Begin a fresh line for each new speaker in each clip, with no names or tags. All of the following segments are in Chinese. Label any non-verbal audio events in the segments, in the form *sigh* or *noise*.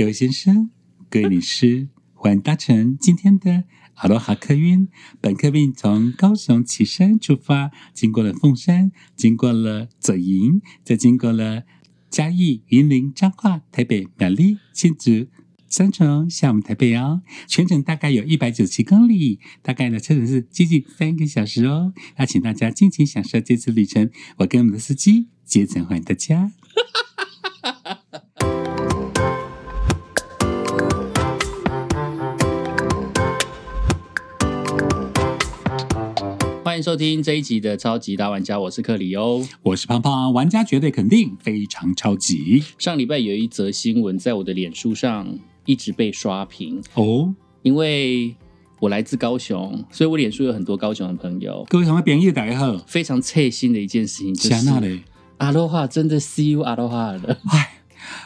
各位先生、各位女士，欢迎搭乘今天的阿罗哈客运。本客运从高雄旗山出发，经过了凤山，经过了左营，再经过了嘉义、云林、彰化、台北、苗栗、新竹。三重下我们台北哦，全程大概有一百九十七公里，大概呢车程是接近三个小时哦。那请大家尽情享受这次旅程，我跟我们的司机竭诚欢迎大家。
欢迎收听这一集的超级大玩家，我是克里欧。
我是胖胖，玩家绝对肯定非常超级
上礼拜有一则新闻在我的脸书上一直被刷屏，
哦。
因为我来自高雄，所以我脸书有很多高雄的朋友。
各位同学，别业大家好，
非常切心的一件事情就是
嘞。
阿罗哈真的 see you 阿罗哈了，
哎，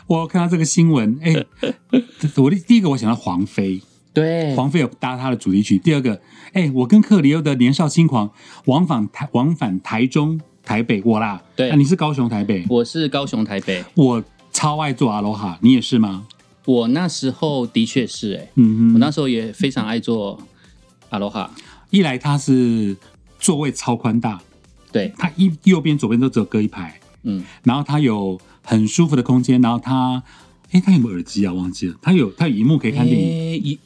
我看到这个新闻，哎，*laughs* 我的第一个我想到黄飞，
对，
黄飞有搭他的主题曲。第二个，哎，我跟克里欧的年少轻狂往返台往返台中、台北，我啦，
对。
啊你是高雄、台北，
我是高雄台北，
我超爱做阿罗哈，你也是吗？
我那时候的确是哎、
嗯哼，
我那时候也非常爱做阿罗哈，
一来它是座位超宽大，
对，
它一右边、左边都只有隔一排，
嗯，
然后它有很舒服的空间，然后它，哎，他有没有耳机啊？忘记了，他有，他有荧幕可以看电影，
哎一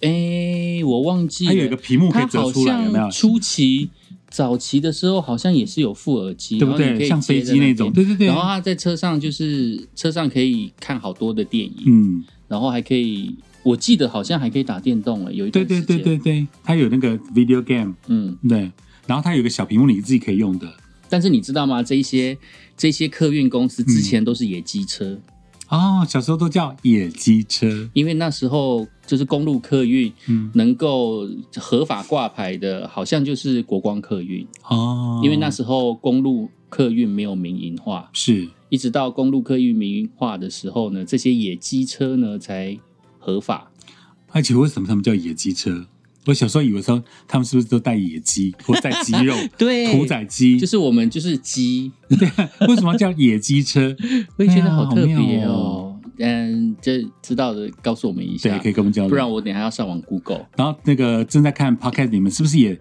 哎，我忘记了，
它有一个屏幕可以
它好
折出来，有没有
像？初期早期的时候好像也是有副耳机，
对不对？像飞机那种，对对对。
然后他在车上就是车上可以看好多的电影，
嗯，
然后还可以，我记得好像还可以打电动了，有一
对对。对对对，它有那个 video game，
嗯，
对，然后他有一个小屏幕，你自己可以用的。
但是你知道吗？这一些这些客运公司
嗯
之前都是野鸡车，
哦，小时候都叫野鸡车，
因为那时候就是公路客运
嗯，
能够合法挂牌的，好像就是国光客运，
哦，
因为那时候公路客运没有民营化，
是。
一直到公路客运民营化的时候呢，这些野鸡车呢才合法。
而且为什么他们叫野鸡车？我小时候以为说他们是不是都带野鸡 *laughs* 或带鸡肉，
对
屠宰鸡？
就是我们就是鸡，对
为什么叫野鸡车？*laughs*
我也觉得好特别哦。嗯，这知道的告诉我们一
对，
下
可，以跟我们交流。
不然我等下要上网 Google。
然后那个正在看 podcast，你们是不是也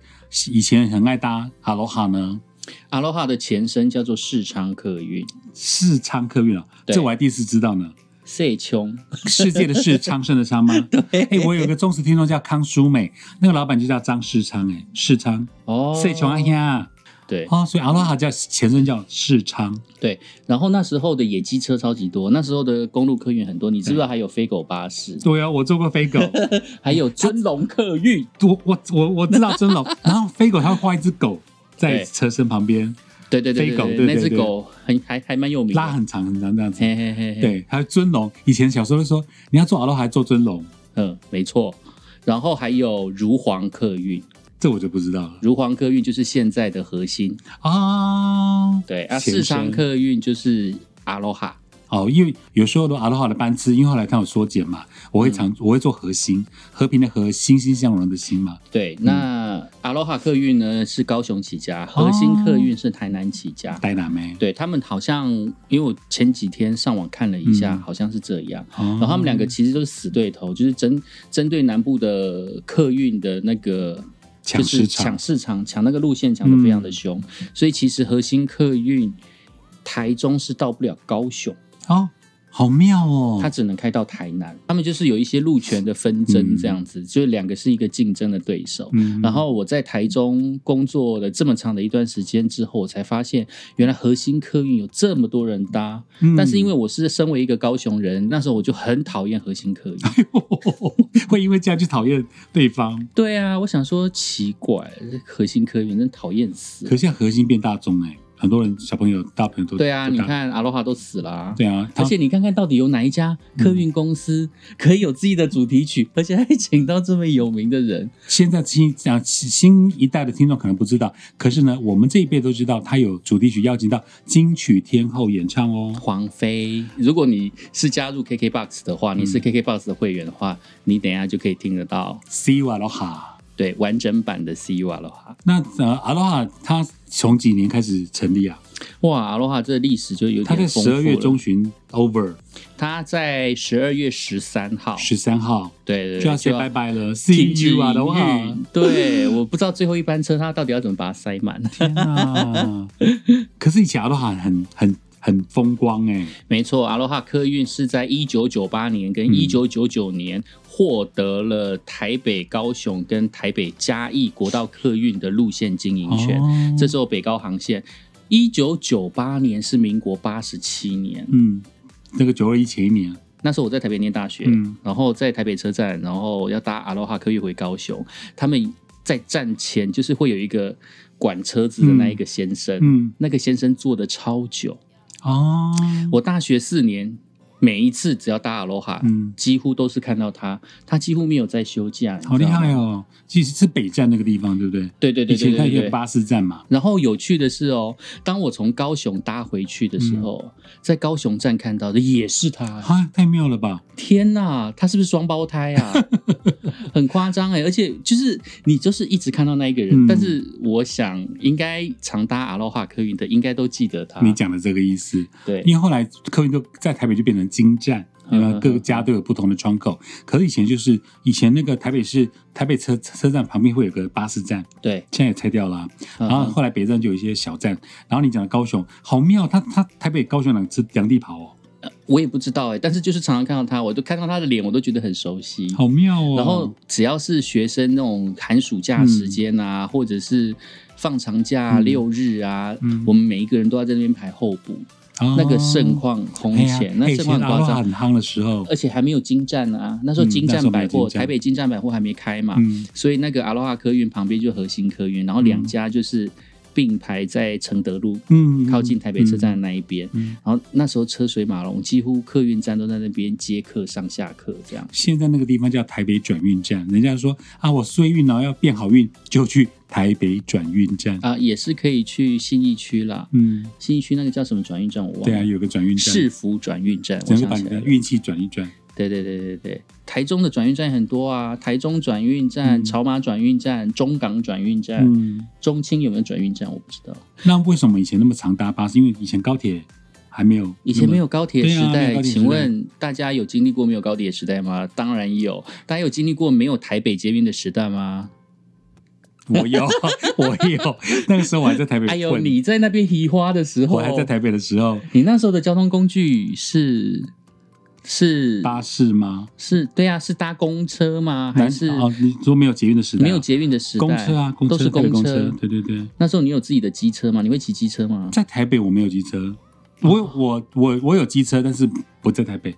以前很爱搭阿罗哈呢？
阿罗哈的前身叫做世昌客运，
世昌客运哦，
对
这我还第一次知道呢。
世穷
世界的世，昌盛的昌吗？*laughs* 对。哎，我有一个忠实听众叫康淑美，那个老板就叫张世昌，哎，世昌，
哦，
世穷啊。呀，
对。
哦，所以阿罗哈叫前身叫世昌，
对，然后那时候的野鸡车超级多，那时候的公路客运很多，你知不知道还有飞狗巴士，
对啊，我坐过飞狗，*laughs*
还有尊龙客运，*laughs*
我我我我知道尊龙，然后飞狗它会画一只狗在
对。
车身旁边
对对对
飞狗
对那只狗很还还蛮有名的，
拉很长很长这样子，
嘿嘿嘿嘿，
对，还有尊龙，以前小时候就说你要做阿罗哈还做尊龙，
嗯，没错。然后还有如黄客运，
这我就不知道了。
如黄客运就是现在的核心，
啊。
对啊，四
商
客运就是阿罗哈，
哦，因为有时候的阿罗哈的班次，因为后来它有缩减嘛，我会
嗯。
常、我会做核心，和平的和，欣欣向荣的欣嘛。
对，那阿罗哈客运呢是高雄起家，核心客运是台南起家。
台南没，
对他们好像，因为我前几天上网看了一下，
嗯。
好像是这样。
哦。
然后他们两个其实都是死对头，就是针针对南部的客运的那个就是
抢市场。
抢市场、抢那个路线抢的非常的凶，所以其实核心客运台中是到不了高雄，
哦，好妙哦。
它只能开到台南。他们就是有一些路权的纷争
嗯
这样子，就是两个是一个竞争的对手。
嗯
然后我在台中工作了这么长的一段时间之后，我才发现原来核心客运有这么多人搭。
嗯
但是因为我是身为一个高雄人，那时候我就很讨厌核心客运。*laughs*
会因为这样去讨厌对方，
对啊，我想说奇怪，核心客运真讨厌死
可。是现在核心变大众哎、很多人小朋友大朋友都
对啊，你看阿罗哈都死了、啊。
对啊，
而且你看看到底有哪一家客运公司可以有自己的主题曲，而且还请到这么有名的人？
现在新讲新一代的听众可能不知道，可是呢，我们这一辈都知道，他有主题曲邀请到金曲天后演唱哦。
黄飞，如果你是加入 KKBOX 的话，你是 KKBOX 的会员的话，你等一下就可以听得到。
See you aloha，
对，完整版的 CU 阿罗哈。
那呃，阿罗哈它从几年开始成立啊？
哇，阿罗哈这个历史就有
它在
点丰富
十二月中旬 over
它在十二月十三号，
十三号
对对对，
就要 say 拜拜了，See you 阿罗
营
哈
运。对，我不知道最后一班车它到底要怎么把它塞满。
天啊！可是以前阿罗哈很很很风光哎、
没错，阿罗哈客运是在一九九八年跟
嗯
一九九九年获得了台北、高雄跟台北嘉义国道客运的路线经营权。
哦。
这时候北高航线，一九九八年是民国八十七年，
嗯，那个九二一前一年，
那时候我在台北念大学，
嗯。
然后在台北车站，然后要搭阿罗哈客运回高雄，他们在站前就是会有一个管车子的那一个先生，
嗯。
那个先生坐的超久。
哦，
我大学四年，每一次只要搭阿罗哈，
嗯，
几乎都是看到他，他几乎没有在休假，
好厉害
哦！
哦！其实是北站那个地方，对不对？
对对对对对对。
巴士站嘛，
然后有趣的是哦，当我从高雄搭回去的时候，
嗯
在高雄站看到的也是他。
哈，太妙了吧！
天呐，他是不是双胞胎啊？*laughs* 很夸张哎！而且就是你就是一直看到那一个人，
嗯
但是我想应该常搭阿罗哈客运的，应该都记得他。
你讲的这个意思，
对
因为后来客运都在台北就变成金站，
嗯
然后各家都有不同的窗口。可是以前就是以前那个台北市台北车车站旁边会有个巴士站，
对，
现在也拆掉了然后后来北站就有一些小站，然后你讲的高雄好妙，他他台北高雄两次两地跑哦，
我也不知道哎，但是就是常常看到他，我都看到他的脸，我都觉得很熟悉。
好妙哦。
然后只要是学生那种寒暑假时间啊，或者是放长假、啊
嗯。
六日啊，
嗯。
我们每一个人都要在那边排候补，
哦
那个盛况空前，那盛况很夸张。
很夯的时候，
而且还没有金站啊，那时候
嗯
金站百货，台北金站百货还没开嘛，
嗯
所以那个阿罗哈客运旁边就核心客运，然后两家就是并排在承德路，
嗯，
靠近台北车站的那一边。
嗯
然后那时候车水马龙，几乎客运站都在那边接客上下客这样。
现在那个地方叫台北转运站，人家说啊，我衰运了要变好运，就去台北转运站。
啊，也是可以去信义区啦。
嗯，
信义区那个叫什么转运站我忘了。
对啊，有个转运站，
市府转运站，我
整个把你。的运气转一转。
对对对对对，台中的转运站很多啊，台中转运站、
嗯
草马转运站、中港转运站、
嗯，
中清有没有转运站我不知道。
那为什么以前那么常搭巴士？因为以前高铁还没有，
以前没有高铁时代，
时代
请问大家有经历过没有高铁时代吗？当然有。大家有经历过没有台北捷运的时代吗？
我有，*laughs* 我有。那个时候我还在台北
哎呦，你在那边移花的时候，
我还在台北的时候，
你那时候的交通工具是是
巴士吗？
是，对啊，是搭公车吗？还是
哦，你说没有捷运的时代啊，
没有捷运的时代？
公车啊，公车
都是
公
车。
对对对。
那时候你有自己的机车吗？你会骑机车吗？
在台北我没有机车，我我我我有机车，但是不在台北，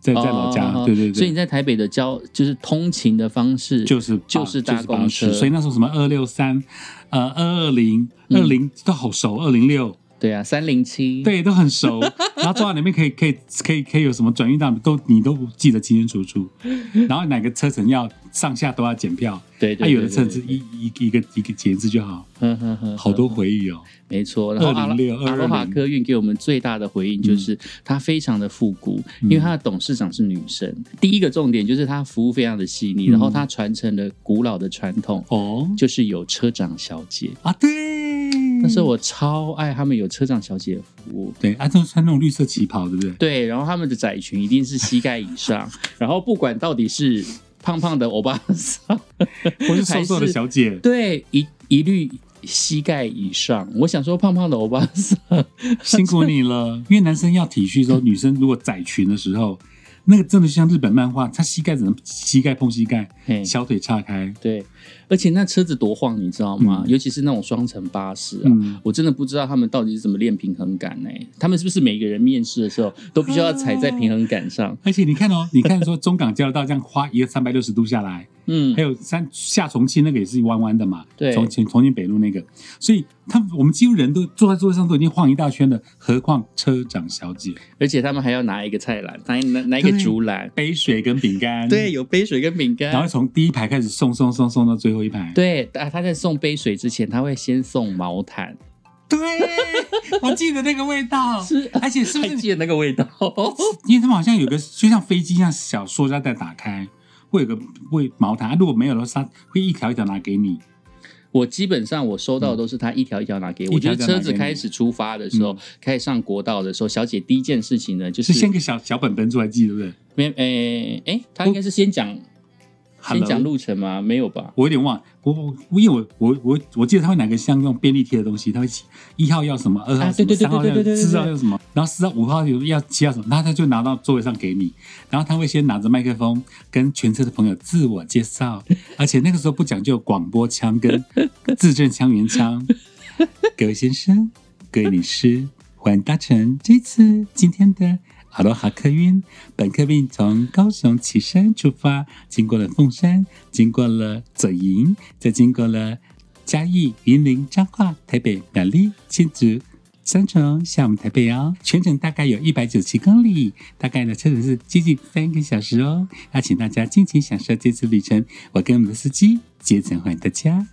在在老家。
哦
对对对，
所以你在台北的交就是通勤的方式，
就是
就是搭
巴
公车。
士所以那时候什么二六三、呃二二零、
嗯。
二零都好熟，二零六
对啊，三零七，
对都很熟。*laughs* 然后坐在里面可以可以可以可以有什么转运站都你都记得清清楚楚。然后哪个车程要上下都要检票，对、
对对，
有的车
对
程一一一个一个节字就好，
呵呵呵
好多回忆哦。
没错，然后阿
206
罗阿罗哈
220
客运给我们最大的回应就是它非常的复古，因为它的董事长是女生。第一个重点就是它服务非常的细腻，
嗯。
然后它传承了古老的传统，
哦。
就是有车长小姐。
啊，对，
那时候我超爱他们有车长小姐的服务。
对啊，都穿那种绿色旗袍，对不对？
对，然后他们的窄裙一定是膝盖以上，*laughs* 然后不管到底是胖胖的欧巴桑，*laughs*
或是瘦瘦的小姐，
对，一一律膝盖以上。我想说，胖胖的欧巴桑，*laughs*
辛苦你了。因为男生要体恤的时候，女生如果窄裙的时候，那个真的像日本漫画，她膝盖只能膝盖碰膝盖，小腿岔开。
对，而且那车子多晃，你知道吗？
嗯。
尤其是那种双层巴士啊。
嗯，
我真的不知道他们到底是怎么练平衡感呢、他们是不是每个人面试的时候都必须要踩在平衡杆上？
而且你看哦，你看说中港交流道这样花一个三百六十度下来，
嗯。
还，有三下重庆那个也是弯弯的嘛，
对。
重庆重庆北路那个，所以他们我们几乎人都坐在座位上都已经晃一大圈了，何况车长小姐。
而且他们还要拿一个菜篮，拿拿拿一个竹篮，
杯水跟饼干，
对，，有杯水跟饼干。
然后从第一排开始送送送送到最后一排，
对，啊，他在送杯水之前，他会先送毛毯，
对，*laughs* 我记得那个味道，
是
而且是不是
还记得那个味道？*laughs*
因为他们好像有个就像飞机一样小塑胶袋打开，会有个会毛毯，啊如果没有的话，他会一条一条拿给你。
我基本上我收到的都是他一条一条拿给我。我觉得车子开始出发的时候，开始上国道的时候，小姐第一件事情呢，就是
是先个小小本本出来记，对不对？
没诶诶，他应该是先讲先讲路程吗？没有吧？
我有点忘了，我我我因为我我我我记得他会拿个像那种便利贴的东西，他会写一号要什么，二号什么，三号要四号要什么，然后四号五号有要七号什么，然后他就拿到座位上给你，然后他会先拿着麦克风跟全车的朋友自我介绍，*laughs* 而且那个时候不讲究广播腔跟字正腔圆腔，*laughs* 各位先生，各位女士，欢迎搭乘这次今天的哈罗哈客运。本客运从高雄旗山出发，经过了凤山，经过了左营，再经过了嘉义、云林、彰化、台北、苗栗、新竹。三重下我们台北哦，全程大概有一百九七公里，大概呢车程是接近三个小时哦。那请大家尽情享受这次旅程，我跟我们的司机竭诚欢迎大家。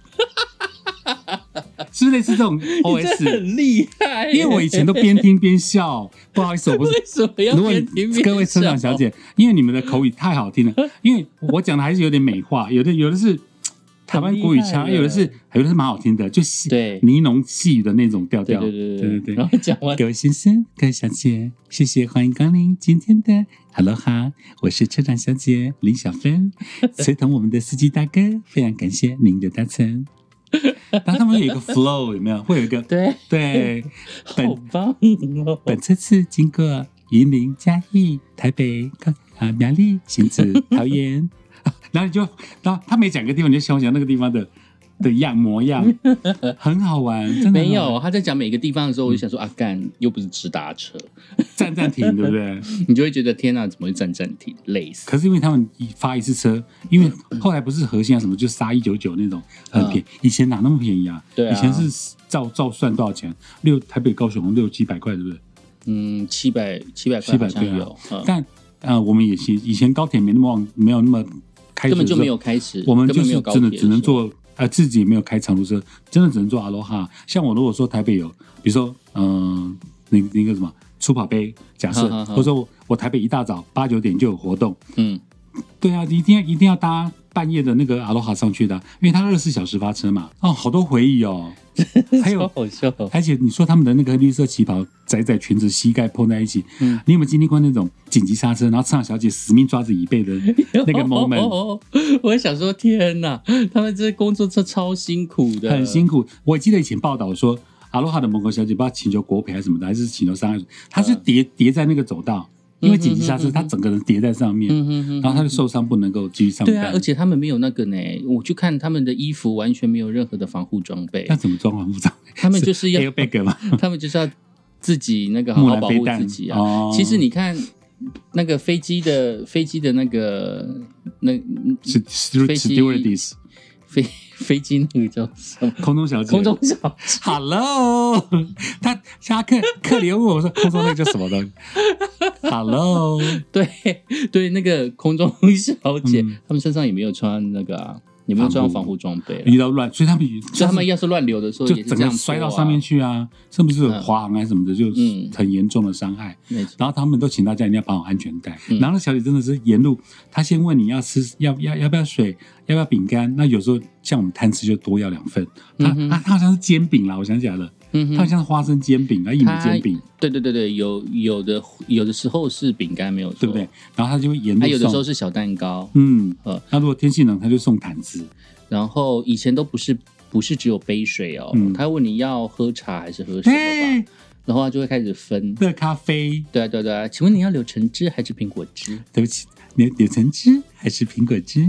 *laughs* 是 *laughs* 不是类似这种 *laughs* OS？
很厉害，
因为我以前都边听边笑，不好意思，我不是
为什么要边听边
各位车长小姐，因为你们的口语太好听了，因为我讲的还是有点美化，有的有的是台湾国语腔，有的是有的是蛮好听的，就细
对
呢浓细语的那种调调。
对对对
对对
然后讲完
各位先生、各位小姐，谢谢欢迎光临今天的 Hello 哈，我是车长小姐林小芬，随同我们的司机大哥，非常感谢您的搭乘。*laughs* 然后他们有一个 flow 有没有？会有一个
对，
对本
好棒哦！*laughs*
本车次经过云林、嘉义、台北、高啊苗栗、新竹、桃园，*laughs* 然后你就，然后他每讲一个地方，你就想想那个地方的的样模样，*laughs* 很好玩，真的
没有，他在讲每个地方的时候，我就想说啊，干又不是直达车，
站站停，对不对？*laughs*
你就会觉得天哪，怎么会站站停，累死。
可是因为他们一发一次车，因为后来不是核心啊什么，就杀一九九那种很便宜，以前哪那么便宜啊？
对啊
以前是照照算多少钱？六台北高雄六七百块，对不对？
嗯，七百七百块
700对啊
好像有，嗯
但呃，我们也是以前高铁没那么旺，没有那么开始
根本就没有开始，
我们就
没有
真的只能做，呃，自己也没有开长途车，真的只能坐阿罗哈。像我如果说台北有，比如说，嗯、那那个什么出跑杯，假设，或者说我我台北一大早八九点就有活动，
嗯，
对啊，一定要一定要搭半夜的那个阿罗哈上去的啊，因为它二十四小时发车嘛。哦，好多回忆哦，*laughs* 还有
超好笑。
哦而且你说他们的那个绿色旗袍窄窄裙子膝盖碰在一起，
嗯
你有没有经历过那种紧急刹车，然后车长小姐死命抓着椅背的 *laughs* 那个 moment？
我也想说，天哪，他们这工作这超辛苦的，
很辛苦。我记得以前报道说，阿罗哈的某个小姐不知道请求国赔还是什么的，还是请求伤害，她是叠叠在那个走道，因为紧急刹车，他整个人叠在上面，然后他就受伤，不能够继续上班。
对啊，而且他们没有那个呢，我去看他们的衣服完全没有任何的防护装备。
那，怎么装防护装备？
他们就是要 *laughs*
airbag 嘛，*laughs*
他们就是要自己那个好好保护自己啊。
哦。
其实你看那个飞机的飞机的那个那飞机
stewardess
飞飞机那个叫什么？
空中小姐。
空中小姐
Hello，他下课课里问我说空中那个叫什么东西？*laughs* Hello，
对对，那个空中小姐，
嗯
他们身上也没有穿那个啊，也没有穿防护装备啊，
遇到乱，所以他们
所以他们要是乱流的时候，
就整个摔到上面，去啊，是不是有滑行啊什么的，就
嗯
很严重的伤害。然后他们都请大家一定要绑好安全带。
嗯
然后那小姐真的是沿路，她先问你要吃要要要不要水，要不要饼干。那有时候像我们贪吃就多要两份。她她好像是煎饼啦，我想起来了，
嗯哼，
她好像花生煎饼啊，薏米煎饼，
对对对对，有有的有的时候是饼干没有错，
对不对？？然后它就会沿路
还有的时候。是小蛋糕，
嗯
呃，
那如果天气冷，它就送毯子。
然后以前都不是不是只有杯水哦，
嗯
他会问你要喝茶还是喝什么
哎
吧，，然后他就会开始分，
热咖啡，
对啊对啊对啊，请问你要柳橙汁还是苹果汁？
对不起，柳柳橙汁还是苹果汁？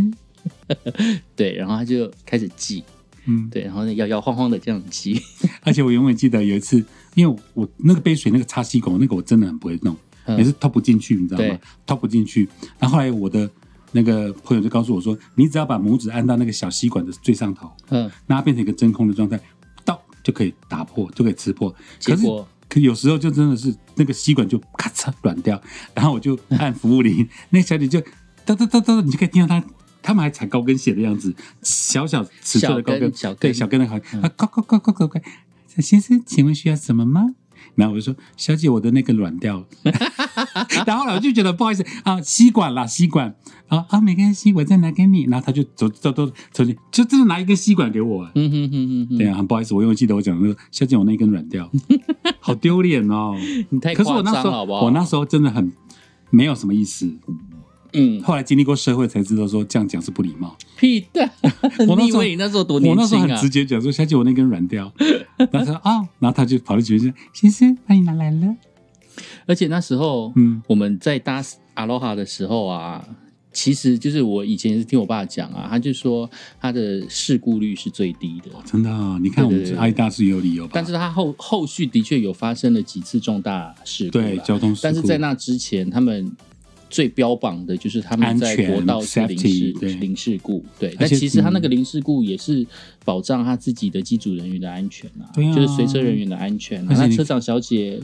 *laughs*
对，然后他就开始记，
嗯，
对，然后摇摇晃晃的这样吸，*laughs*
而且我永远记得有一次，因为我那个杯水那个插吸管，那个我真的很不会弄，
嗯
也是套不进去，你知道吗
对？
套不进去。然后后来我的那个朋友就告诉我说，你只要把拇指按到那个小吸管的最上头，
嗯，
那它变成一个真空的状态，到就可以打破，就可以吃破。可是可有时候就真的是那个吸管就咔嚓软掉，然后我就按服务铃，那个小姐就哒哒哒哒，你就可以听到她。他们还踩高跟鞋的样子，小小尺寸的高跟，
小跟小跟
对小跟的好，啊，高高高高高高。先生，请问需要什么吗？*laughs* 然后我就说：“小姐，我的那个软掉了。”然后后来我就觉得不好意思啊，吸管啦，吸管啊啊，没关系，我再拿给你。然后他就走走走走进，就真的拿一根吸管给我、啊。
嗯哼哼哼哼，
对啊，很不好意思，我因为记得我讲那个小姐，我那一根软掉，好丢脸哦。*laughs*
你太
可是我那时候
夸张了，好不好？
我那时候真的很没有什么意思。
嗯，
后来经历过社会才知道，说这样讲是不礼貌。
屁的，*laughs*
我那时候
那时候多年轻啊
那时候很直？接讲说，小姐，我那根软掉。*laughs* 然后他说啊，然后他就跑到前面说，先生，把你拿来了。
而且那时候，
嗯
我们在搭阿罗哈的时候啊，其实就是我以前也是听我爸讲啊，他就说他的事故率是最低的，
真的啊、你看我们阿大是有理由吧？
但是他后后续的确有发生了几次重大事故，
对交通事故，
但是在那之前，他们最标榜的就是他们在
安全
国道是零
safety，
事零事故，对。但其实他那个
嗯。
零事故也是保障他自己的机组人员的安全啊，
对啊。
就是随车人员的安全那车长小姐，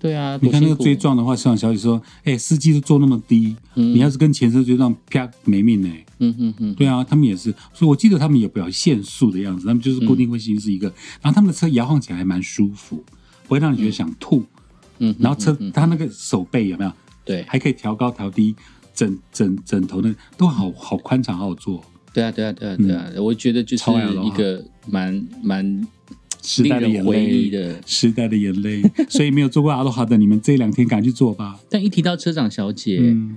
对啊，
你看那个追撞的话，车长小姐说：“哎、司机都坐那么低，
嗯。
你要是跟前车追撞，啪没命呢、
嗯哼哼，
对啊，他们也是，所以我记得他们也不要限速的样子，他们就是固定会行驶一个，然后他们的车摇晃起来还蛮舒服，不会让你觉得想吐。
嗯，
然后车
嗯哼
它那个手背有没有，
对
还可以调高调低，枕枕枕头的都好好宽敞，好好坐。
对啊对啊对啊对啊，我觉得就是一个蛮蛮
时代的眼泪，
的。
时代的眼泪。*laughs* 所以没有做过阿罗哈的，你们这两天赶快去做吧。
但一提到车长小姐，
嗯，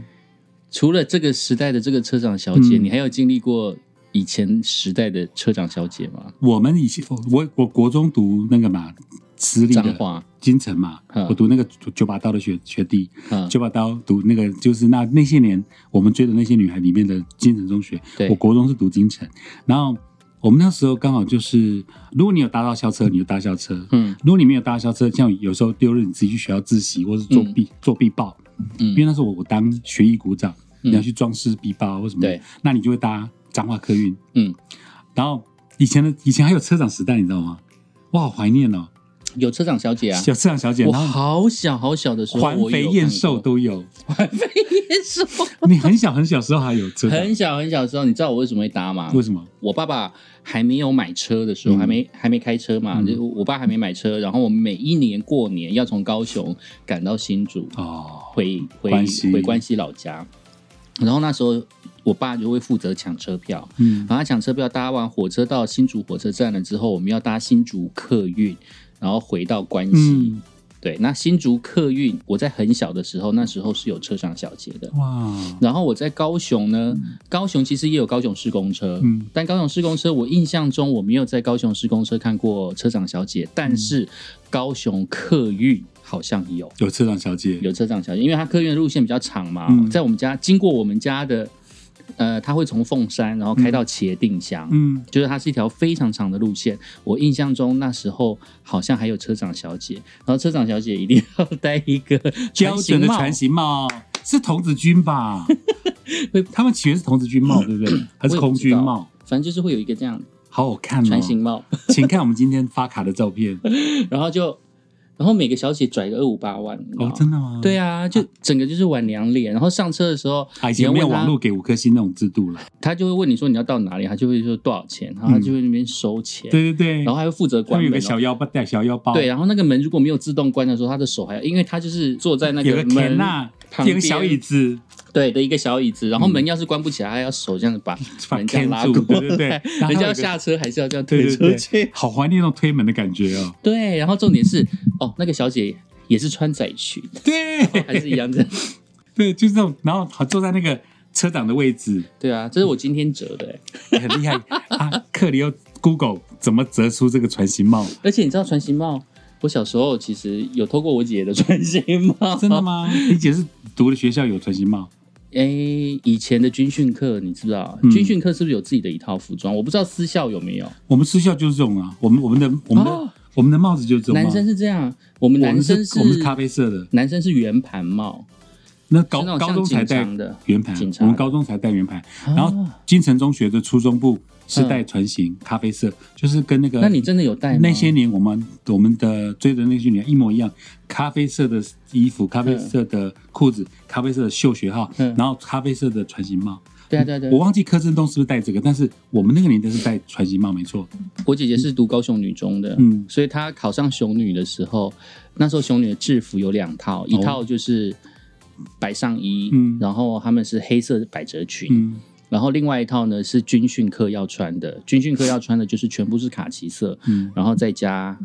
除了这个时代的这个车长小姐，
嗯
你还有经历过以前时代的车长小姐吗？
我们以前我我国中读那个嘛，私立的
彰化，
京城嘛，
嗯。
我读那个九九把刀的学学弟，
嗯，
九把刀读那个就是那那些年我们追的那些女孩里面的金城中学，
对。
我国中是读金城，然后我们那时候刚好就是，如果你有搭到校车，你就搭校车；
嗯。
如果你没有搭校车，像有时候六日你自己去学校自习，或是做必、做必报，
嗯。
因为那时候我我当学艺股长，
嗯。
你要去装饰必报或什么，
对，
那你就会搭彰化客运，
嗯，
然后以前的以前还有车长时代，你知道吗？我好怀念哦，
有车长小姐啊，
小车长小姐，
我
然后
好小好小的时候，
环肥燕瘦都有。
环肥燕瘦，*laughs*
你很小很小时候还有车，
很小很小时候，你知道我为什么会搭吗？
为什么？
我爸爸还没有买车的时候，
嗯。
还没还没开车嘛，
嗯。
就我爸还没买车，然后我们每一年过年要从高雄赶到新竹，
哦，
回回回关西老家，然后那时候我爸就会负责抢车票，
嗯
然后他抢车票搭完火车到新竹火车站了之后，我们要搭新竹客运，然后回到关西。
嗯，
对，那新竹客运，我在很小的时候，那时候是有车长小姐的。
哇，
然后我在高雄呢，高雄其实也有高雄市公车，
嗯
但高雄市公车我印象中我没有在高雄市公车看过车长小姐，但是高雄客运好像有
有车长小姐，
有车长小姐，因为它客运的路线比较长嘛，
嗯
在我们家经过我们家的，呃，它会从凤山然后开到茄定乡，
嗯，
就是它是一条非常长的路线。我印象中那时候好像还有车长小姐，然后车长小姐一定要戴一个 *laughs*
标准的船
船
型帽是童子军吧？*laughs* 他们起源是童子军帽，对不对？*coughs* 还是空军帽？
反正就是会有一个这样
好好看哦！
船型帽，*laughs*
请看我们今天发卡的照片
然后就，然后每个小姐拽个二五八万，
哦，真的吗？
对啊，就整个就是玩娘脸，然后上车的时候，
啊，以前没有网络给五颗星那种制度了。
他就会问你说你要到哪里，他就会说多少钱，然后他就会那边收钱，
对对对，
然后还会负责关门、哦。
个小腰包，带小腰包，
对，，然后那个门如果没有自动关的时候，他的手还要，因为他就是坐在那
个
门
田呐，
旁边
有个小椅子，
对的一个小椅子，然后门要是关不起来，还要手这样子把 *laughs*
把
门这样拉
住
过
对对对
人家要下车还是要这样推
对
出去。
好怀念那种推门的感觉哦。*laughs*
对，然后重点是哦，那个小姐也是穿窄裙，
对，
还是一样这样。
对，就是这种，然后他坐在那个车长的位置，
对啊，这是我今天折的欸，*laughs*
很厉害啊！克里又 Google 怎么折出这个船型帽？
而且你知道船型帽，我小时候其实有偷过我姐的穿心帽，
真的？吗？*laughs* 你姐是读的学校有穿心帽？
哎，以前的军训课你知道，
嗯
军训课是不是有自己的一套服装？我不知道私校有没有。
我们私校就是这种啊，我们我们的我们的、
哦
我们的帽子就是这种帽
男生是这样，我们男生
是我们是咖啡色的，
男生是圆盘帽，
那高
那
高中才
戴的
圆盘我们高中才戴圆盘，然后
啊
金城中学的初中部是带船型咖啡色，就是跟那个
那你真的有带吗？
那些年我们我们的追的那些年一模一样，咖啡色的衣服、咖啡色的裤子、咖啡色的绣学号，
嗯。
然后咖啡色的船型帽。
对啊对啊对啊。
我忘记柯震东是不是戴这个，但是我们那个年代是戴船型帽，没错。
我姐姐是读高雄女中的，
嗯。
所以她考上雄女的时候，那时候雄女的制服有两套，一套就是白上衣，
嗯。
然后他们是黑色百褶裙，
嗯，
然后另外一套呢是军训课要穿的，军训课要穿的就是全部是卡其色，
嗯。
然后再加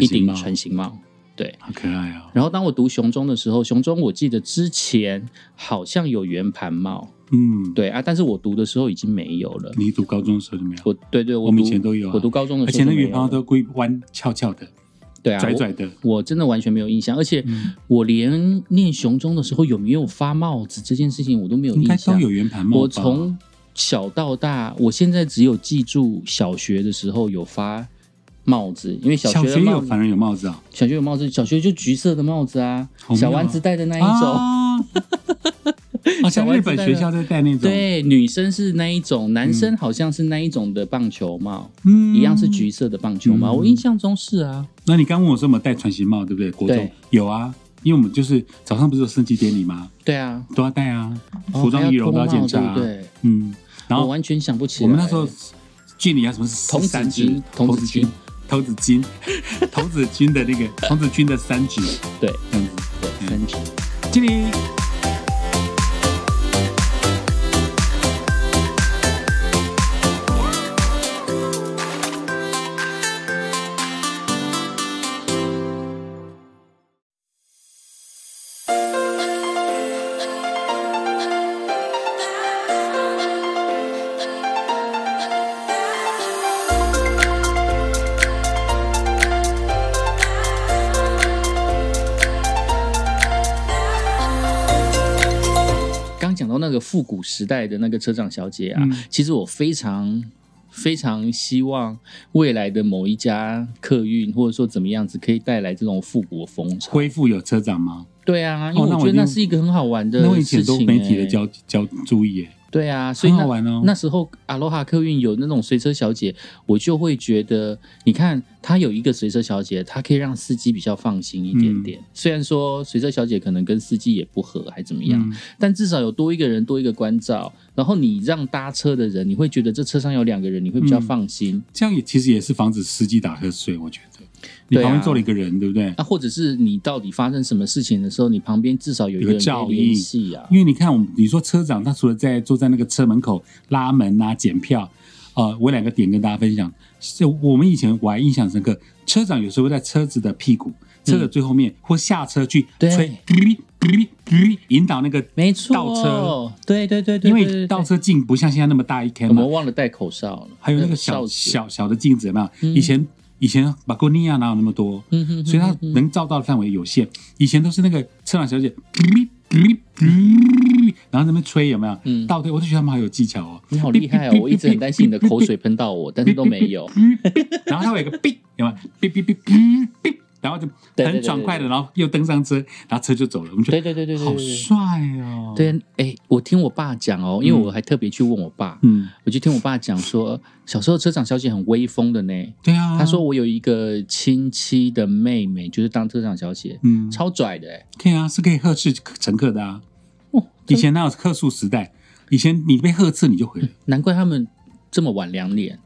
一顶
船型帽，
对。
好可爱哦。
然后当我读熊中的时候，熊中我记得之前好像有圆盘帽，
嗯，
对啊，但是我读的时候已经没有了。
你读高中的时候就没有，
我对对，
我们以前都有啊。
我读高中的
而且那个
时候就没有了。
圆盘都故意弯翘翘的、
对啊，我
拽拽的。
我真的完全没有印象，而且
嗯
我连念雄中的时候有没有发帽子这件事情我都没有
应该
印象。
都有圆盘帽。
我从小到大，我现在只有记住小学的时候有发帽子，因为小
小
学的帽子，
学有反正有帽子啊，
小学有帽子，小学就橘色的帽子啊，小丸子戴的那一种。
啊，*laughs* 好像日本学校在戴那种，，
对，女生是那一种，男生好像是那一种的棒球帽，
嗯
一样是。橘色的棒球帽。
嗯
我印象中是啊，
那你刚问我说有没有戴船形帽，对不对？国中有啊，因为我们就是早上不是有升旗典礼吗？
对啊，
都要戴啊，
哦
服装仪容都要检查
对不对？
嗯，然后
我完全想不起来。
我们那时候距离啊什么
童子军童子军，
童子军，童子军的那个童子军的三指
对
这样子。
对三指。
这里
那个复古时代的那个车长小姐啊，
嗯
其实我非常非常希望未来的某一家客运或者说怎么样子，可以带来这种复古的风潮。
恢复有车长吗？
对啊，因为我觉得
哦那
是一个很好玩的
那我以前都媒体的
欸
交交注意耶，
对啊，所以那时候阿罗哈客运有那种随车小姐，我就会觉得，你看她有一个随车小姐，她可以让司机比较放心一点点。虽然说随车小姐可能跟司机也不合，还怎么样，
嗯
但至少有多一个人，多一个关照，然后你让搭车的人，你会觉得这车上有两个人，你会比较
嗯
放心。
这样也其实也是防止司机打瞌睡，我觉得。你旁边坐了一个人，对不对？
啊，或者是你到底发生什么事情的时候，你旁边至少有一个
照应。
系啊。
因为你看，我们你说车长他除了在坐在那个车门口拉门啊、检票，呃，我有两个点跟大家分享。就我们以前我还印象深刻，车长有时候在车子的屁股、车的最后面、或下车去
对。
吹，哔哔哔引导那个
没错，
倒车，
对对对对，
因为倒车镜不像现在那么大一 can
我，们忘了戴口哨了，
还有那个小小小的镜子有没有？
嗯。
以前以前巴哥尼亚哪有那么多？
嗯哼哼
所以它能照到的范围有限。以前都是那个车长小姐，然后在那边吹，有没有？
嗯
倒退，我就觉得他们好有技巧哦。
你好厉害哦！我一直很担心你的口水喷到我，但是都没有。
然后它会有一个哔，有没有？哔哔哔哔哔，然后就很爽快的，然后又登上车，然后车就走了。我们觉得
对对对对对，
好帅哦。，
对，哎，我听我爸讲哦，因为我还特别去问我爸，
嗯，
我就听我爸讲说，小时候车长小姐很威风的呢。
对啊。
他说我有一个亲戚的妹妹，就是当车长小姐，
嗯，
超拽的哎。
可以啊，是可以呵斥乘客的啊。
哦，
以前哪有客诉时代？以前你被呵斥你就回了，
难怪他们这么晚两脸。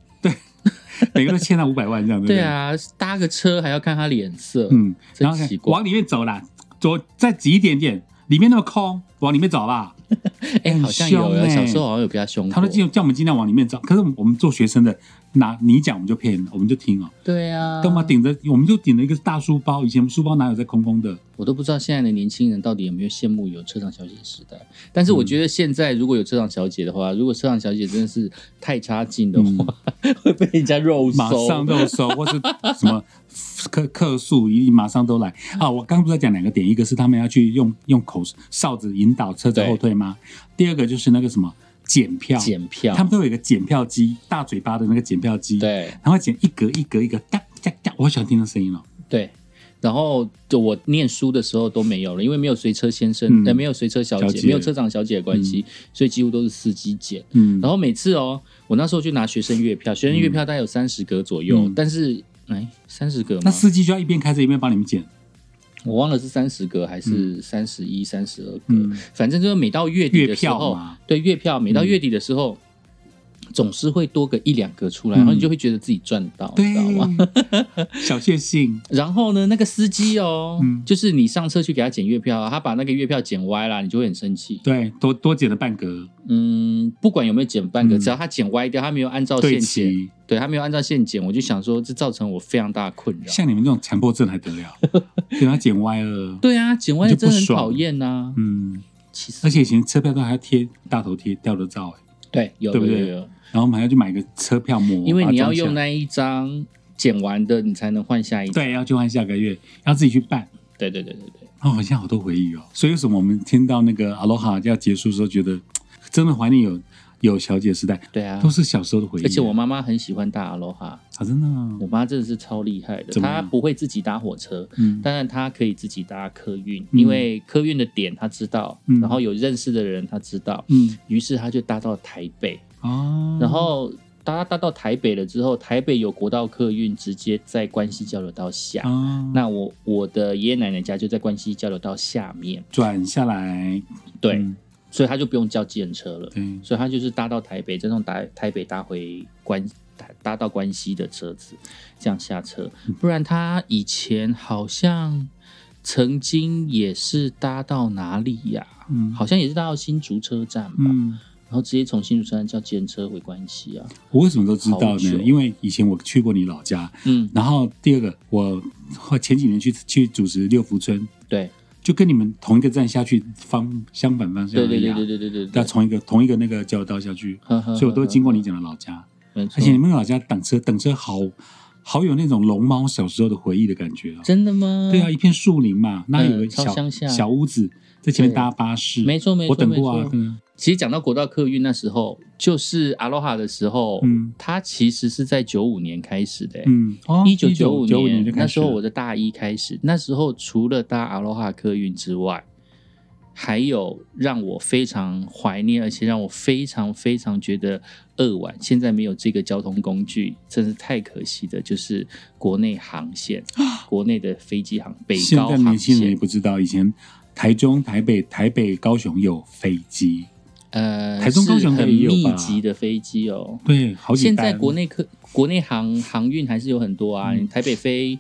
*laughs*
每个都欠他五百万这样，对不对？
对啊，搭个车还要看他脸色。
嗯，
真
然后看
奇怪
往里面走啦，走再挤一点点，里面那么空，往里面走吧。*laughs*
哎，
很
好像有，
凶欸
小时候好像有比较凶。
他说叫叫我们尽量往里面走，可是我们做学生的，拿你讲我们就骗，我们就听哦，
对啊，
干嘛顶着我们就顶着一个大书包，以前书包哪有在空空的？
我都不知道现在的年轻人到底有没有羡慕有车长小姐的时代。但是我觉得现在如果有车长小姐的话，如果车长小姐真的是太差劲的话，*laughs* 会被人家肉搜。
马上肉收，或是什么客客诉，一马上都来啊！我刚刚不是在讲两个点，一个是他们要去用用口哨子引导车子后退吗？第二个就是那个什么检票，
检票，
他们都有一个检票机，大嘴巴的那个检票机，，
对
然后剪一格一格一格，哒哒哒，我好喜欢听那声音哦。
对。然后就我念书的时候都没有了，因为没有随车先生，
嗯
呃，没有随车小姐，
小姐
没有车长小姐的关系，所以几乎都是司机捡。
嗯，
然后每次哦，我那时候去拿学生月票，学生月票大概有三十格左右，
嗯
但是哎，三十格
那？司机就要一边开车一边帮你们捡。
我忘了是三十个还是三十一、三十二格，
嗯。
反正就是每到月底的时候，
票，
对月票每到月底的时候。总是会多个一两个出来，然后你就会觉得自己赚到，
对
知道吗？，*laughs*
小确幸。*laughs*
然后呢，那个司机哦，
嗯
就是你上车去给他检月票啊，他把那个月票剪歪了，你就会很生气。
对，多多捡了半格，
嗯，不管有没有剪半个，
嗯
只要他剪歪掉，他没有按照
对
线剪，
齐。
对他没有按照线剪，我就想说，这造成我非常大的困扰。
像你们这种强迫症还得了？*laughs* 给他剪歪了。
对啊，剪歪了真的很讨厌呐。
嗯，
其实
而且以前车票都还要贴大头贴、吊的照，哎
对，有
对不对然后我们还要去买个车票膜，
因为你要用那一张剪完的，你才能换下一张。
对，要去换下个月，要自己去办。
对对对对对，
哦，好像好多回忆哦。所以为什么我们听到那个阿罗哈要结束的时候，觉得真的怀念有有小姐时代，
对啊
都。是小时候的回忆。
而且我妈妈很喜欢大阿罗哈，
啊，真的哦，
我妈真的是超厉害的，她不会自己搭火车，
嗯
当然她可以自己搭客运，
嗯
因为客运的点她知道，
嗯
然后有认识的人她知道，
嗯
于是她就搭到台北，
哦，
然后搭搭到台北了之后，台北有国道客运直接在关西交流道下，
哦，
那我我的爷爷奶奶家就在关西交流道下面，
转下来，
对，
嗯
所以他就不用叫计程车了，
对，
所以他就是搭到台北，再从台台北搭回关搭搭到关西的车子，这样下车。
嗯。
不然他以前好像曾经也是搭到哪里呀、
嗯？
好像也是搭到新竹车站吧，
嗯，
然后直接从新竹车站叫计程车回关西啊。
我为什么都知道呢？因为以前我去过你老家，
嗯，
然后第二个，我后前几年去去主持六福村，
对，
就跟你们同一个站下去，方相反方向
对对对对对对对对，
要从一个同一个那个交流道下去，
呵呵
所以我都会
呵
经过你讲的老家，而且你们老家等车等车好好有那种龙猫小时候的回忆的感觉啊。
真的吗？
对啊，，一片树林嘛，那有个小小屋子，在前面搭巴士，
没错没错
我等过啊
其实讲到国道客运那时候，就是阿罗哈的时候，
嗯
它其实是在九五年开始的、欸。
嗯，哦，
一九九五
九
年那时候我的大一开始，那时候除了搭阿罗哈客运之外，还有让我非常怀念，而且让我非常非常觉得扼腕。现在没有这个交通工具，真是太可惜的。就是国内航线，国内的飞机航北
现在
高航
年轻人也
线，
不知道，以前台中、台北、台北、高雄有飞机，
呃，
台中高雄
是很密集的飞机哦。
对，好几
现在
班
国内客国内航航运还是有很多啊，
嗯
台北飞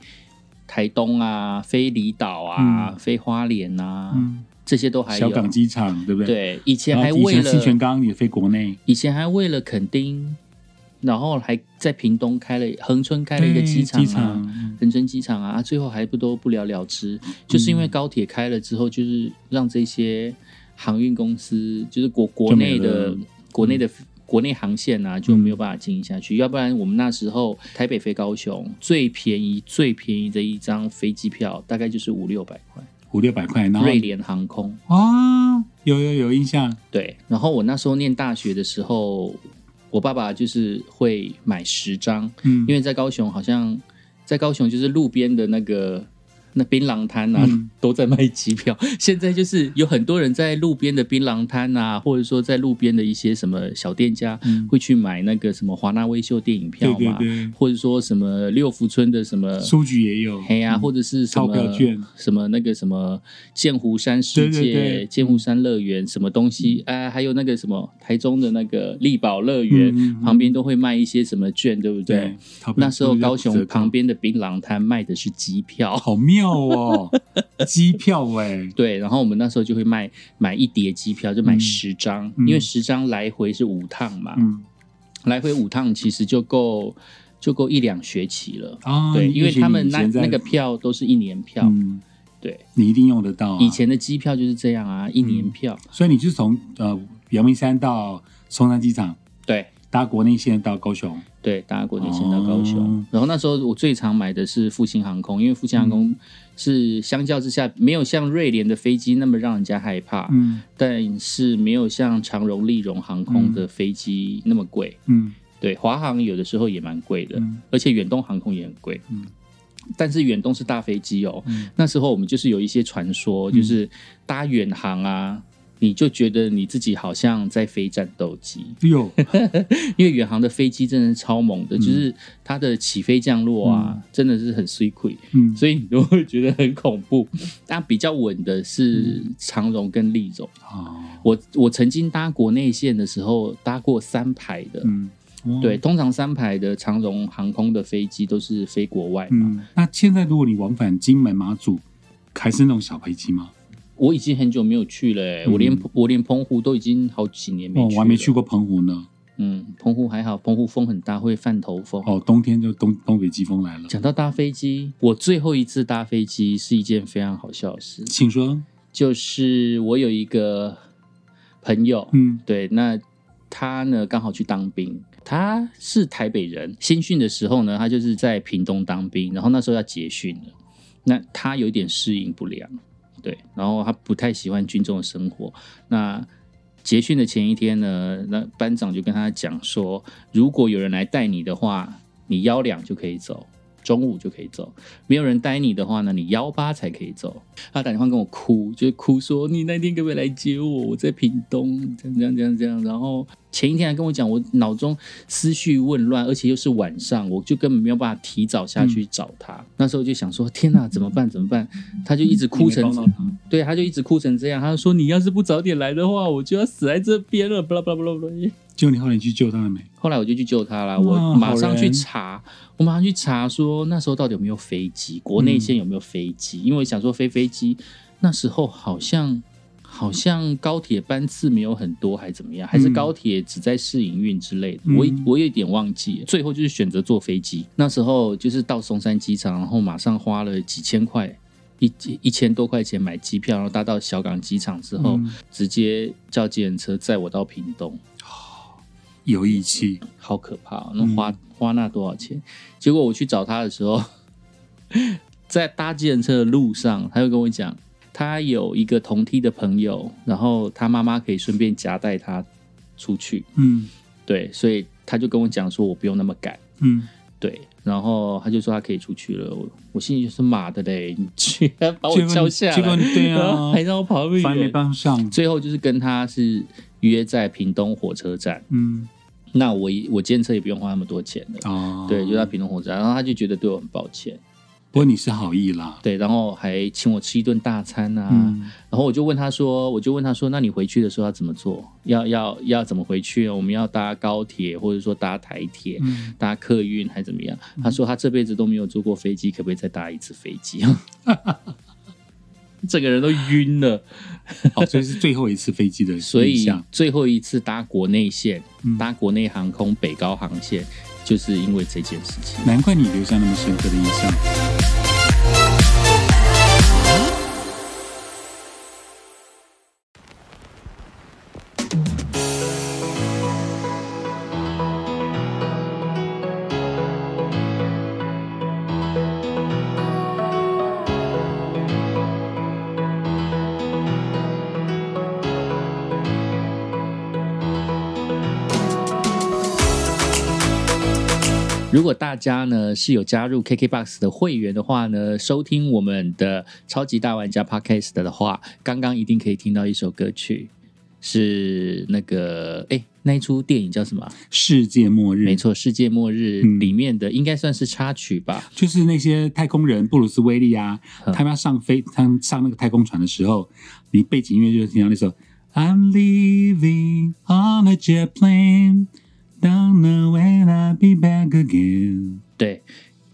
台东啊，飞离岛啊，飞花莲啊，
嗯，
这些都还有。
小港机场对不对？
对，以前还为
了新泉
了
岗也飞国内，
以前还为了垦丁，然后还在屏东开了恒春开了一个
对
机场、啊，
机场，嗯
恒春机场啊，啊最后还不都不了了之，就是因为高铁开了之后，就是让这些航运公司，就是国国内的国内的。国内航线啊就没有办法经营下去，要不然我们那时候台北飞高雄最便宜最便宜的一张飞机票大概就是五六百块，
五六百块，然后？
瑞联航空。
啊，有有有印象，
对，然后我那时候念大学的时候，我爸爸就是会买十张，
嗯，
因为在高雄好像在高雄就是路边的那个那槟榔摊啊，
嗯。
都在卖机票。*laughs* 现在就是有很多人在路边的槟榔摊啊，或者说在路边的一些什么小店家，
嗯。
会去买那个什么华纳微秀电影票嘛，
对对对，
或者说什么六福村的什么。
书局也有，
黑啊，
嗯。
或者是什么
钞票券。
什么那个什么剑湖山世界、剑湖山乐园什么东西，啊，还有那个什么台中的那个力宝乐园、旁边都会卖一些什么券，对不对？那时候高雄旁边的槟榔摊卖的是机票，
好妙哦，机票哎，
对，然后我们那时候就会卖买一叠机票，就买
嗯
十张，
嗯
因为十张来回是五趟嘛，
嗯
来回五趟其实就够就够一两学期了。
啊，
对，因为他们那那个票都是一年票，
嗯，
对，
你一定用得到啊，
以前的机票就是这样啊，一年票，
所以你就是从呃阳明山到松山机场
对。
搭国内线到高雄，
对，搭国内线到高雄。
哦
然后那时候我最常买的是复兴航空，因为复兴航空是相较之下没有像瑞联的飞机那么让人家害怕，
嗯
但是没有像长荣、丽荣航空的飞机那么贵。
嗯
对，华航有的时候也蛮贵的，
嗯
而且远东航空也很贵。嗯但是远东是大飞机哦。
嗯
那时候我们就是有一些传说，就是搭远航啊，你就觉得你自己好像在飞战斗机，
哟，*laughs*
因为远航的飞机真的是超猛的，就是它的起飞降落啊，真的是很 s q u
嗯，
所以你都会觉得很恐怖。*laughs* 但比较稳的是长荣跟立荣。
哦，
我我曾经搭国内线的时候搭过三排的，对，，通常三排的长荣航空的飞机都是飞国外嘛。
嗯，那现在如果你往返金门、马祖，还是那种小飞机吗？
我已经很久没有去了、欸，我连我连澎湖都已经好几年没去，
我还没去。过澎湖呢。
嗯，澎湖还好，澎湖风很大，会犯头风。
哦，冬天就东东北季风来了。
讲到搭飞机，我最后一次搭飞机是一件非常好笑的事，
请说。
就是我有一个朋友，
嗯
对，那他呢刚好去当兵，他是台北人，新训的时候呢，他就是在屏东当兵，然后那时候要结训了，那他有一点适应不良，对，然后他不太喜欢军中的生活，那。结训的前一天呢，那班长就跟他讲说，如果有人来带你的话，你幺两就可以走，中午就可以走；没有人带你的话呢，你幺八才可以走。他打电话跟我哭，就是哭说你那天可不可以来接我？我在屏东，这样这样这样这样。然后前一天还跟我讲，我脑中思绪混乱，而且又是晚上，我就根本没有办法提早下去找他。那时候就想说，天哪，怎么办？怎么办？他就一直哭成
你没帮到他
对，他就一直哭成这样。他就说，你要是不早点来的话，我就要死在这边了。巴拉巴拉巴拉巴拉。
结果你后来你去救他了没？
后来我就去救他了，我马上去查，我马上去查说那时候到底有没有飞机，国内线有没有飞机？因为我想说飞飞机那时候好像好像高铁班次没有很多，还怎么样？还是
嗯
高铁只在试营运之类的？
嗯
我我有点忘记，最后就是选择坐飞机。那时候就是到松山机场，然后马上花了几千块。一一千多块钱买机票，然后搭到小港机场之后，
嗯
直接叫计程车载我到屏东。
有义气。
好可怕、哦！那花、花那多少钱？结果我去找他的时候，*laughs* 在搭计程车的路上，他就跟我讲，他有一个同梯的朋友，然后他妈妈可以顺便夹带他出去，
嗯
对，所以他就跟我讲说，我不用那么赶，
嗯，
对，然后他就说他可以出去了。我我心里就是马的嘞，*laughs* 你居然把我叫下来，
结果你对啊
还让我跑那么
反而没
远。
帮上。
最后就是跟他是约在屏东火车站，
嗯
那我也我监车也不用花那么多钱的。
哦，
对，就在屏东火车站，然后他就觉得对我很抱歉，
不过你是好意啦。
对，然后还请我吃一顿大餐啊，
嗯
然后我就问他说，我就问他说，那你回去的时候要怎么做？要要要怎么回去？我们要搭高铁，或者说搭台铁、
嗯，
搭客运，还怎么样？他说他这辈子都没有坐过飞机，可不可以再搭一次飞机？*laughs* 整个人都晕了，
好，所以是最后一次飞机的 *laughs*
所以最后一次搭国内线，
嗯
搭国内航空北高航线，就是因为这件事情。
难怪你留下那么深刻的印象。
如果大家呢是有加入 KKBOX 的会员的话呢，收听我们的超级大玩家 Podcast 的话，刚刚一定可以听到一首歌曲，是那个哎那一出电影叫什么啊？
世界末日，
没，错，《世界末日
嗯》
里面的应该算是插曲吧。
就是那些太空人布鲁斯威利啊，
嗯
他们要上飞，他们上那个太空船的时候，你背景音乐就听到那首 I'm leaving on a jet plane, don't know when I'll be back again。
对，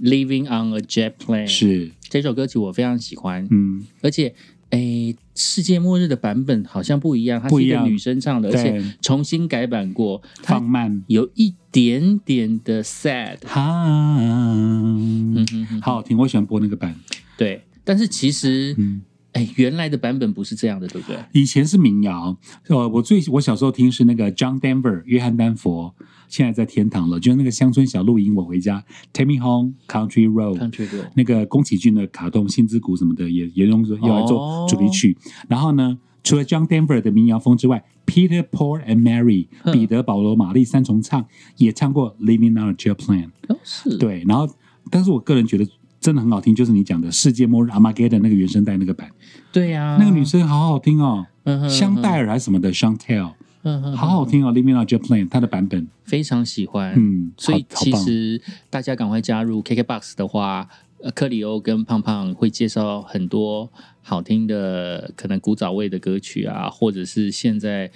《Living on a Jet Plane》
是，
这首歌曲我非常喜欢，
嗯，
而且。诶，世界末日的版本好像不一样，它是一个女生唱的，而且重新改版过。
放慢，
有一点点的 sad，
哈，
嗯哼哼，
好好听，我喜欢播那个版。
对。但是其实，
嗯，
哎、原来的版本不是这样的，对不对？
以前是民谣，呃，我最我小时候听是那个 John Denver 约翰丹佛，现在在天堂了，就是那个乡村小露营我回家，Take Me Home Country Road。
Country Road，
那个宫崎骏的卡通《星之谷》什么的，也也用用来做主题曲。然后呢，除了 John Denver 的民谣风之外，Peter, Paul and Mary 彼得、保罗、玛丽三重唱也唱过《Living on a Jet Plane》。
哦，是，，
对，然后但是我个人觉得真的很好听，就是你讲的《世界末日》阿玛盖的那个原声带那个版，
对呀、
那个女生好好听哦，香黛尔还是什么的 Chantel，
嗯哼
好好听哦 l i v i n g on Jet Plane 它的版本，
非常喜欢。
嗯，
所以其实大家赶快加入 KKBOX 的话，呃，克里欧跟胖胖会介绍很多好听的，可能古早味的歌曲啊，或者是现在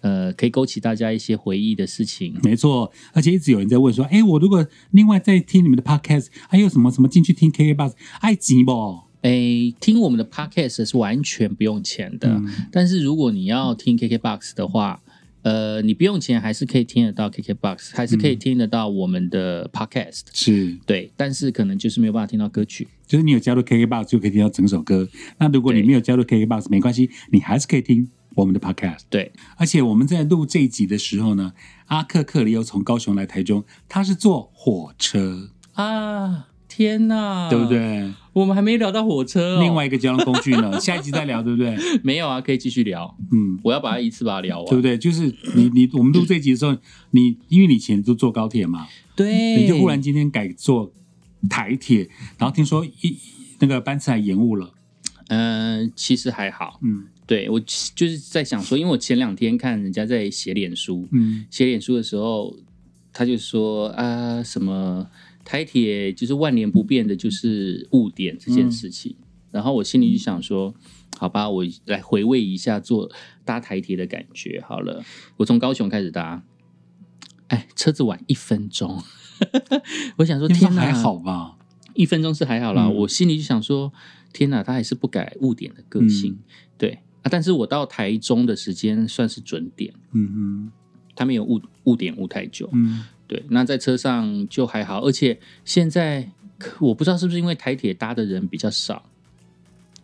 呃可以勾起大家一些回忆的事情。
没错，而且一直有人在问说，哎，我如果另外再听你们的 podcast，还有什么什么进去听 KKBox 爱钱不？
诶，听我们的 Podcast 是完全不用钱的，
嗯
但是如果你要听 KKBOX 的话，呃，你不用钱还是可以听得到 KKBOX，还是可以
嗯
听得到我们的 Podcast。
是，
对，但是可能就是没有办法听到歌曲。
就是你有加入 KK Box 就可以听到整首歌。那如果你没有加入 KK Box，没关系，你还是可以听我们的 podcast。
对，
而且我们在录这一集的时候呢，阿克克里又从高雄来台中，他是坐火车，
啊，天哪，
对不？对？
我们还没聊到火车、哦，
另外一个交通工具呢，*laughs* 下一集再聊，对不对？
没有啊，可以继续聊。
嗯，
我要把它一次把它聊完。
对不对？就是你你我们录这一集的时候，你因为你以前都坐高铁嘛，
对
你就忽然今天改坐台铁，然后听说一那个班次还延误了，
嗯、其实还好。
嗯
对我就是在想说，因为我前两天看人家在写脸书，
嗯
写脸书的时候，他就说啊，什么台铁就是万年不变的，就是误点这件事情。然后我心里就想说，好吧，我来回味一下坐搭台铁的感觉。好了，我从高雄开始搭，哎，车子晚一分钟。*laughs* 我想说，天哪，
还好吧？
一分钟是还好啦，
嗯
我心里就想说，天哪，他还是不改误点的个性，
嗯
对啊。但是我到台中的时间算是准点，
嗯
他没有误误点误太久，
嗯嗯，
对。那在车上就还好，而且现在我不知道是不是因为台铁搭的人比较少，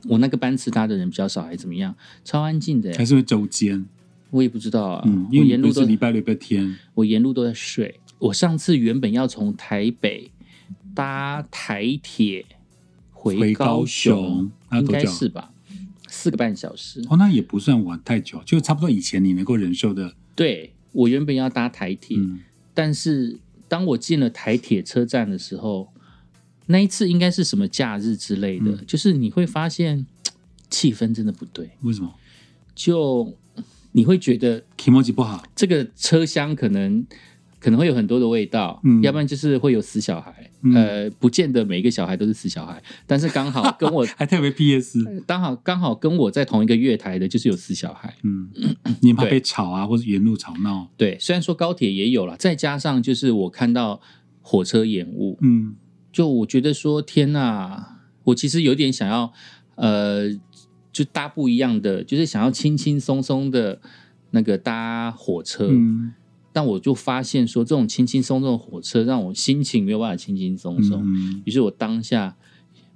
我那个班次搭的人比较少，还是怎么样，超安静的，
还是会周间，
我也不知道啊。
嗯，因为
沿路都
是礼拜六、礼拜天，
我沿路都在睡。我上次原本要从台北搭台铁回
回高
高
雄那
应该是吧？四个半小时。
哦，那也不算晚太久，就差不多以前你能够忍受的，
对我原本要搭台铁，
嗯。
但是当我进了台铁车站的时候，那一次应该是什么假日之类的，
嗯。
就是你会发现气氛真的不对，
为什么？
就你会觉得
k i m o j i 不好？
这个车厢可能可能会有很多的味道，
嗯
要不然就是会有死小孩。
嗯
呃，不见得每一个小孩都是死小孩，但是刚好 *laughs* 跟我
还特别 PS，
刚好刚好跟我在同一个月台的，就是有死小孩。
嗯，你怕被吵啊，或者沿路吵闹，
对，虽然说高铁也有了，再加上就是我看到火车延误，
嗯
就我觉得说天呐，我其实有点想要呃，就搭不一样的，就是想要轻轻松松的那个搭火车。
嗯
但我就发现说，这种轻轻松松的火车让我心情没有办法轻轻松松。
嗯，
于是我当下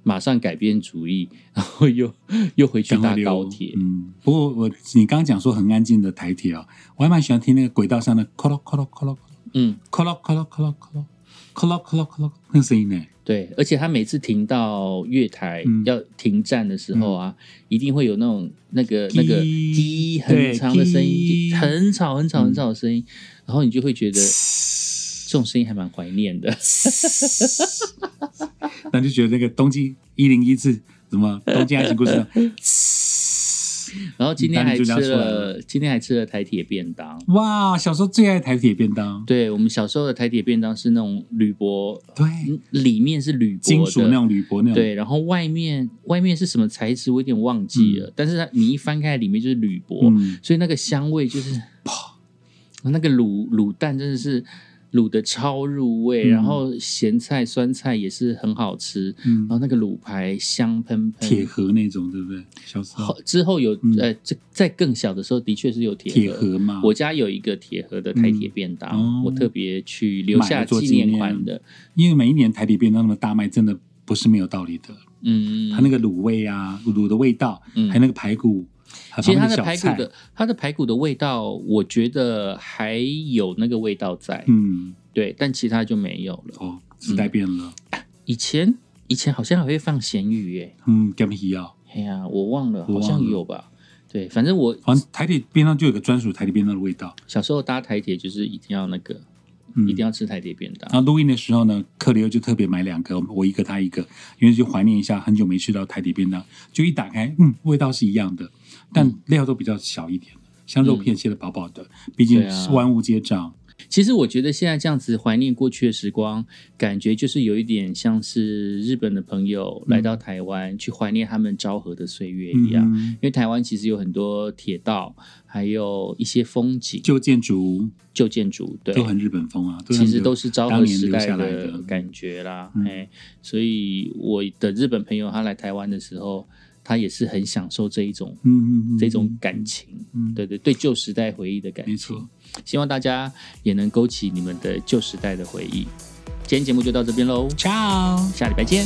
马上改变主意，然后又又回去搭高铁。
嗯，不过我你刚刚讲说很安静的台铁啊，我还蛮喜欢听那个轨道上的 colo colo colo
嗯
，colo colo colo colo colo colo colo 那个声音呢，
对，而且他每次停到月台、
嗯。
要停站的时候啊，一定会有那种那个那个
叽
滴很长的声音，很吵很吵很吵的声音，然后你就会觉得这种声音还蛮怀念的。*laughs*
那就觉得那个东京一零一次什么东京爱情故事，
然后今天还吃了，今天还吃了台铁便当。
哇，小时候最爱台铁便当，
对我们小时候的台铁便当是那种铝箔，
对，
嗯里面是铝箔
金属那种铝箔那种，
对，然后外面外面是什么材质，我有点忘记了。但是它你一翻开，里面就是铝箔，
嗯，
所以那个香味就是，那个卤卤蛋真的是卤的超入味，
嗯
然后咸菜酸菜也是很好吃，
嗯
然后那个卤排香喷喷。
铁盒那种，对不对？小时候
后之后有、
嗯
呃，这在更小的时候的确是有铁
铁盒嘛，
我家有一个铁盒的台铁便当，
嗯哦
我特别去留下
来做
纪
纪念
念款的。
因为每一年台铁便当那么大卖，真的不是没有道理的。
嗯，
它那个卤味啊，卤的味道，
嗯
还有那个排骨，
其实它的排骨的它的排骨的味道，我觉得还有那个味道在，
嗯，
对，但其他就没有了。
哦，时代变了，
以前以前好像还会放咸鱼耶，
嗯，干皮要，
哎呀，我忘了，好像有吧。对，反正我
反正台铁边上就有个专属台铁便当的味道，
小时候搭台铁就是一定要那个
嗯
一定要吃台铁便当。
然后录音的时候呢，克里欧就特别买两个，我一个他一个，因为就怀念一下很久没吃到台铁便当，就一打开，嗯，味道是一样的，但料都比较小一点，像肉片切的薄薄的，毕竟是万物皆涨。
其实我觉得现在这样子怀念过去的时光，感觉就是有一点像是日本的朋友来到台湾、去怀念他们昭和的岁月一样。
嗯，
因为台湾其实有很多铁道，还有一些风景、
旧建筑
旧建筑，对，
都很日本风啊，
其实都是昭和时代
的
感觉啦。所以我的日本朋友他来台湾的时候，他也是很享受这一种、
嗯嗯嗯
这种感情。
嗯
对对，对旧时代回忆的感情。
没错。
希望大家也能勾起你们的旧时代的回忆。今天节目就到这边喽
，，ciao。
下礼拜见。